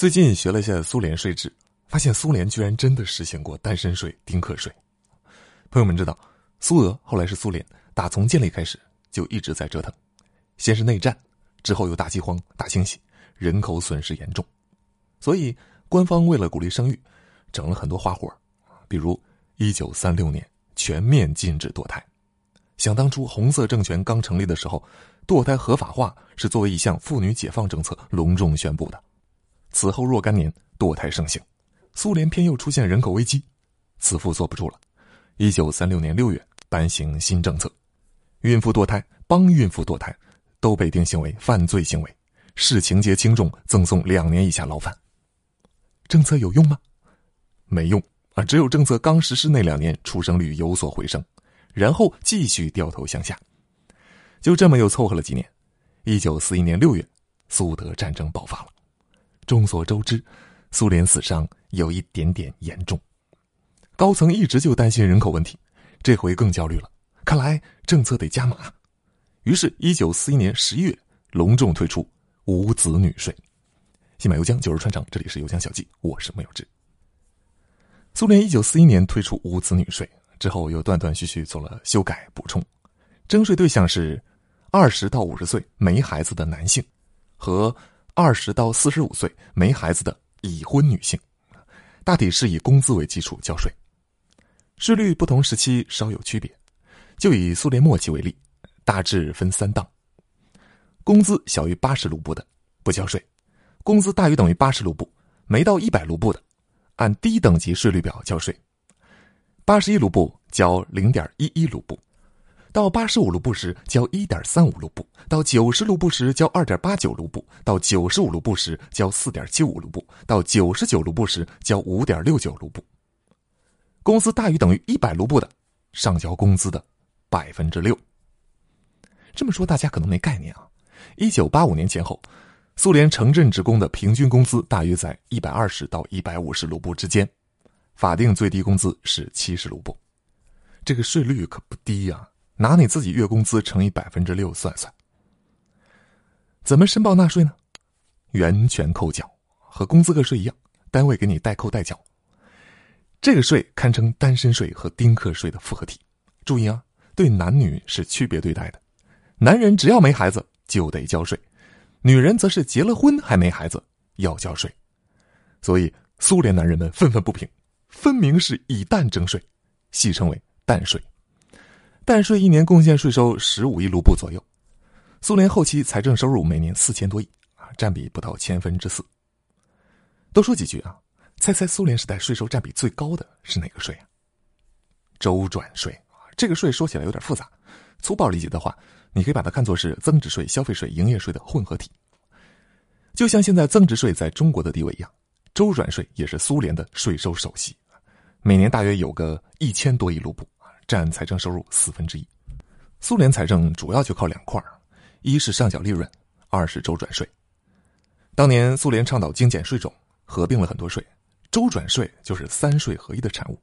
最近学了一下苏联税制，发现苏联居然真的实行过单身税、丁克税。朋友们知道，苏俄后来是苏联，打从建立开始就一直在折腾，先是内战，之后又大饥荒、大清洗，人口损失严重，所以官方为了鼓励生育，整了很多花活，比如一九三六年全面禁止堕胎。想当初红色政权刚成立的时候，堕胎合法化是作为一项妇女解放政策隆重宣布的。此后若干年，堕胎盛行，苏联偏又出现人口危机，慈父坐不住了。一九三六年六月颁行新政策，孕妇堕胎、帮孕妇堕胎都被定性为犯罪行为，视情节轻重赠送两年以下牢饭。政策有用吗？没用啊！只有政策刚实施那两年出生率有所回升，然后继续掉头向下。就这么又凑合了几年，一九四一年六月，苏德战争爆发了。众所周知，苏联死伤有一点点严重，高层一直就担心人口问题，这回更焦虑了。看来政策得加码，于是，一九四一年十一月隆重推出无子女税。新马油江，九日穿肠，这里是油江小记，我是木有志。苏联一九四一年推出无子女税之后，又断断续续做了修改补充，征税对象是二十到五十岁没孩子的男性和。二十到四十五岁没孩子的已婚女性，大体是以工资为基础交税，税率不同时期稍有区别。就以苏联末期为例，大致分三档：工资小于八十卢布的不交税；工资大于等于八十卢布，没到一百卢布的，按低等级税率表交税；八十一卢布交零点一一卢布。到八十五卢布时交一点三五卢布，到九十卢布时交二点八九卢布，到九十五卢布时交四点七五卢布，到九十九卢布时交五点六九卢布。工资大于等于一百卢布的，上交工资的百分之六。这么说大家可能没概念啊！一九八五年前后，苏联城镇职工的平均工资大约在一百二十到一百五十卢布之间，法定最低工资是七十卢布，这个税率可不低呀！拿你自己月工资乘以百分之六算算，怎么申报纳税呢？源泉扣缴，和工资个税一样，单位给你代扣代缴。这个税堪称单身税和丁克税的复合体。注意啊，对男女是区别对待的，男人只要没孩子就得交税，女人则是结了婚还没孩子要交税。所以苏联男人们愤愤不平，分明是以蛋征税，戏称为蛋税。蛋税一年贡献税收十五亿卢布左右，苏联后期财政收入每年四千多亿啊，占比不到千分之四。多说几句啊，猜猜苏联时代税收占比最高的是哪个税啊？周转税啊，这个税说起来有点复杂，粗暴理解的话，你可以把它看作是增值税、消费税、营业税的混合体。就像现在增值税在中国的地位一样，周转税也是苏联的税收首席，每年大约有个一千多亿卢布。占财政收入四分之一，苏联财政主要就靠两块一是上缴利润，二是周转税。当年苏联倡导精简税种，合并了很多税，周转税就是三税合一的产物。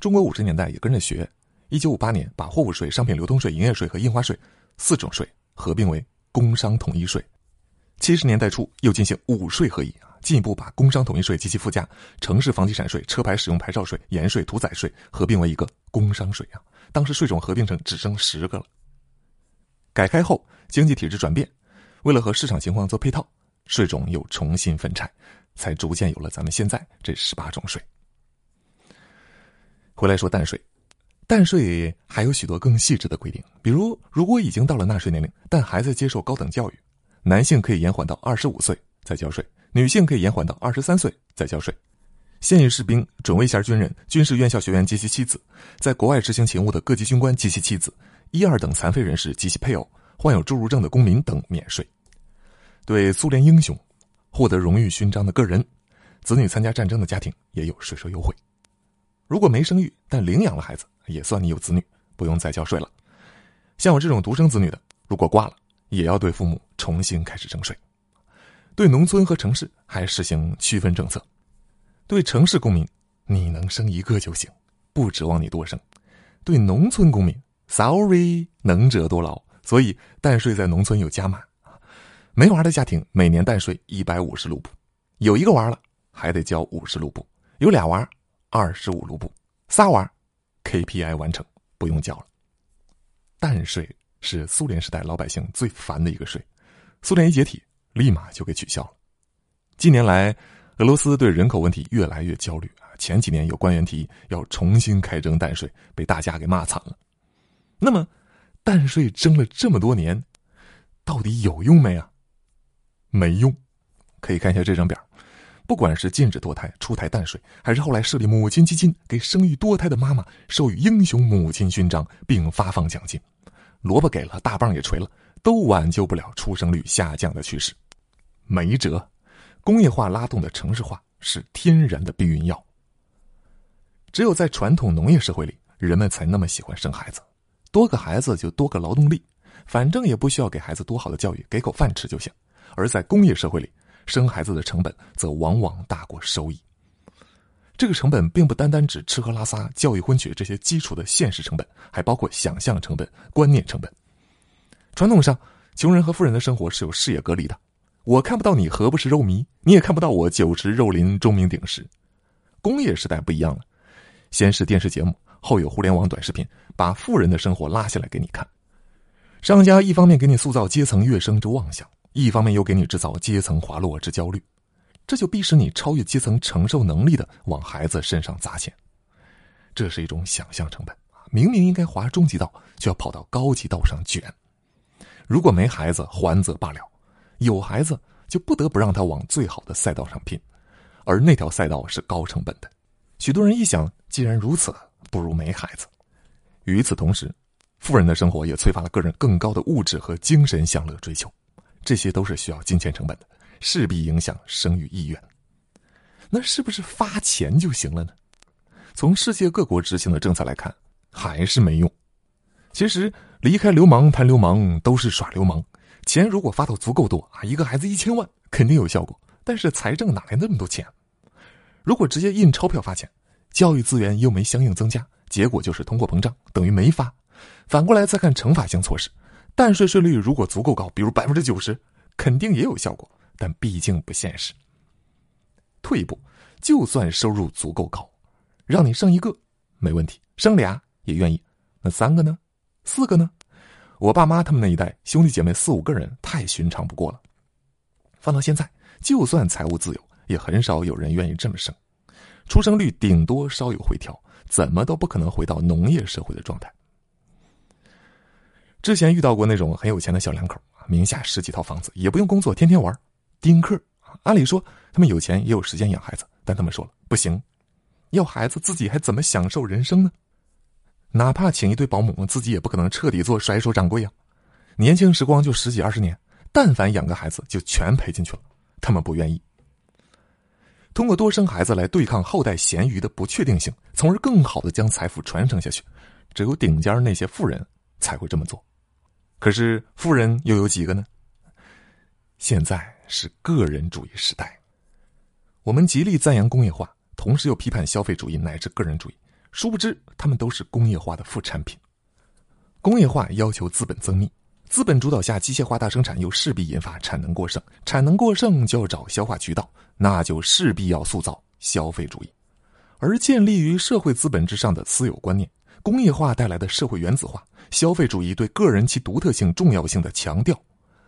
中国五十年代也跟着学，一九五八年把货物税、商品流通税、营业税和印花税四种税合并为工商统一税。七十年代初又进行五税合一，进一步把工商统一税及其附加城市房地产税、车牌使用牌照税、盐税、屠宰税合并为一个工商税啊。当时税种合并成只剩十个了。改开后经济体制转变，为了和市场情况做配套，税种又重新分拆，才逐渐有了咱们现在这十八种税。回来说淡税，淡税还有许多更细致的规定，比如如果已经到了纳税年龄，但还在接受高等教育。男性可以延缓到二十五岁再交税，女性可以延缓到二十三岁再交税。现役士兵、准卫衔军人、军事院校学员及其妻子，在国外执行勤务的各级军官及其妻子，一二等残废人士及其配偶，患有侏儒症的公民等免税。对苏联英雄、获得荣誉勋章的个人、子女参加战争的家庭也有税收优惠。如果没生育但领养了孩子，也算你有子女，不用再交税了。像我这种独生子女的，如果挂了。也要对父母重新开始征税，对农村和城市还实行区分政策。对城市公民，你能生一个就行，不指望你多生；对农村公民，sorry，能者多劳。所以蛋税在农村有加码，没娃的家庭每年蛋税一百五十卢布，有一个娃了，还得交五十卢布；有俩娃，二十五卢布；仨娃，KPI 完成，不用交了。蛋税是苏联时代老百姓最烦的一个税，苏联一解体，立马就给取消了。近年来，俄罗斯对人口问题越来越焦虑啊！前几年有官员提议要重新开征淡税，被大家给骂惨了。那么，淡税征了这么多年，到底有用没啊？没用。可以看一下这张表，不管是禁止堕胎、出台淡税，还是后来设立母亲基金，给生育多胎的妈妈授予英雄母亲勋章并发放奖金，萝卜给了，大棒也锤了，都挽救不了出生率下降的趋势。没辙，工业化拉动的城市化是天然的避孕药。只有在传统农业社会里，人们才那么喜欢生孩子，多个孩子就多个劳动力，反正也不需要给孩子多好的教育，给口饭吃就行。而在工业社会里，生孩子的成本则往往大过收益。这个成本并不单单指吃喝拉撒、教育婚娶这些基础的现实成本，还包括想象成本、观念成本。传统上，穷人和富人的生活是有视野隔离的，我看不到你何不是肉糜，你也看不到我酒池肉林、钟鸣鼎食。工业时代不一样了，先是电视节目，后有互联网短视频，把富人的生活拉下来给你看。商家一方面给你塑造阶层跃升之妄想。一方面又给你制造阶层滑落之焦虑，这就逼使你超越阶层承受能力的往孩子身上砸钱，这是一种想象成本明明应该滑中级道，却要跑到高级道上卷。如果没孩子还则罢了，有孩子就不得不让他往最好的赛道上拼，而那条赛道是高成本的。许多人一想，既然如此，不如没孩子。与此同时，富人的生活也催发了个人更高的物质和精神享乐追求。这些都是需要金钱成本的，势必影响生育意愿。那是不是发钱就行了呢？从世界各国执行的政策来看，还是没用。其实离开流氓谈流氓都是耍流氓。钱如果发到足够多啊，一个孩子一千万肯定有效果。但是财政哪来那么多钱？如果直接印钞票发钱，教育资源又没相应增加，结果就是通货膨胀，等于没发。反过来再看惩罚性措施。但税税率如果足够高，比如百分之九十，肯定也有效果，但毕竟不现实。退一步，就算收入足够高，让你生一个没问题，生俩也愿意。那三个呢？四个呢？我爸妈他们那一代兄弟姐妹四五个人太寻常不过了。放到现在，就算财务自由，也很少有人愿意这么生，出生率顶多稍有回调，怎么都不可能回到农业社会的状态。之前遇到过那种很有钱的小两口，名下十几套房子，也不用工作，天天玩，丁克。按理说他们有钱也有时间养孩子，但他们说了不行，要孩子自己还怎么享受人生呢？哪怕请一堆保姆，自己也不可能彻底做甩手掌柜啊！年轻时光就十几二十年，但凡养个孩子就全赔进去了。他们不愿意通过多生孩子来对抗后代咸鱼的不确定性，从而更好的将财富传承下去。只有顶尖那些富人才会这么做。可是富人又有几个呢？现在是个人主义时代，我们极力赞扬工业化，同时又批判消费主义乃至个人主义。殊不知，他们都是工业化的副产品。工业化要求资本增密，资本主导下机械化大生产又势必引发产能过剩，产能过剩就要找消化渠道，那就势必要塑造消费主义。而建立于社会资本之上的私有观念，工业化带来的社会原子化。消费主义对个人其独特性重要性的强调，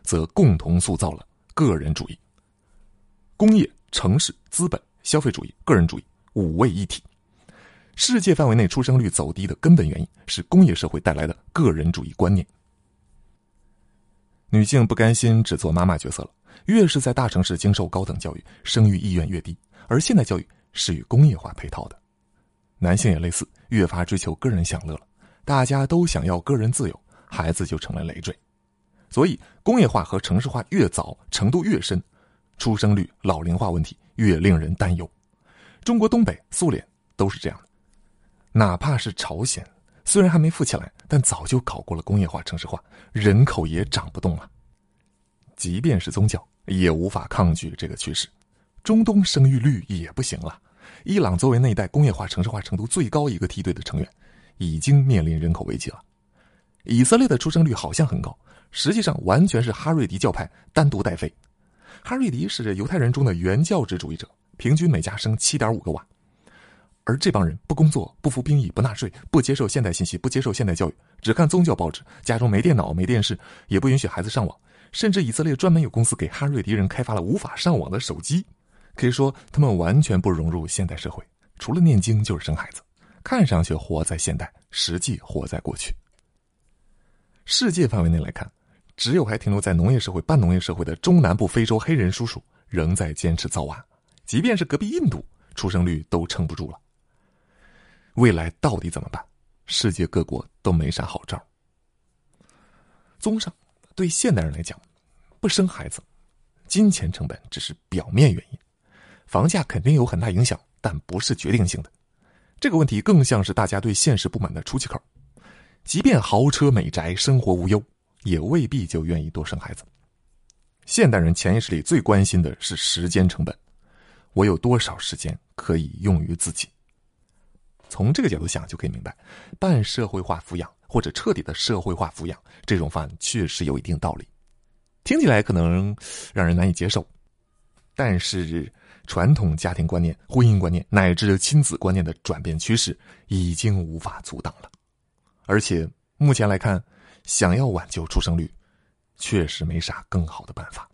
则共同塑造了个人主义。工业、城市、资本、消费主义、个人主义五位一体。世界范围内出生率走低的根本原因是工业社会带来的个人主义观念。女性不甘心只做妈妈角色了，越是在大城市经受高等教育，生育意愿越低。而现代教育是与工业化配套的，男性也类似，越发追求个人享乐了。大家都想要个人自由，孩子就成了累赘，所以工业化和城市化越早，程度越深，出生率、老龄化问题越令人担忧。中国东北、苏联都是这样的，哪怕是朝鲜，虽然还没富起来，但早就搞过了工业化、城市化，人口也涨不动了。即便是宗教，也无法抗拒这个趋势。中东生育率也不行了，伊朗作为那一代工业化、城市化程度最高一个梯队的成员。已经面临人口危机了。以色列的出生率好像很高，实际上完全是哈瑞迪教派单独带飞。哈瑞迪是犹太人中的原教旨主义者，平均每家生七点五个娃。而这帮人不工作、不服兵役、不纳税、不接受现代信息、不接受现代教育，只看宗教报纸，家中没电脑、没电视，也不允许孩子上网。甚至以色列专门有公司给哈瑞迪人开发了无法上网的手机。可以说，他们完全不融入现代社会，除了念经就是生孩子，看上去活在现代，实际活在过去。世界范围内来看，只有还停留在农业社会、半农业社会的中南部非洲黑人叔叔仍在坚持造娃，即便是隔壁印度，出生率都撑不住了。未来到底怎么办？世界各国都没啥好招。综上，对现代人来讲，不生孩子，金钱成本只是表面原因，房价肯定有很大影响，但不是决定性的。这个问题更像是大家对现实不满的出气口。即便豪车美宅，生活无忧，也未必就愿意多生孩子。现代人潜意识里最关心的是时间成本，我有多少时间可以用于自己？从这个角度想，就可以明白，半社会化抚养或者彻底的社会化抚养这种方案确实有一定道理。听起来可能让人难以接受，但是传统家庭观念、婚姻观念乃至亲子观念的转变趋势已经无法阻挡了。而且目前来看，想要挽救出生率，确实没啥更好的办法。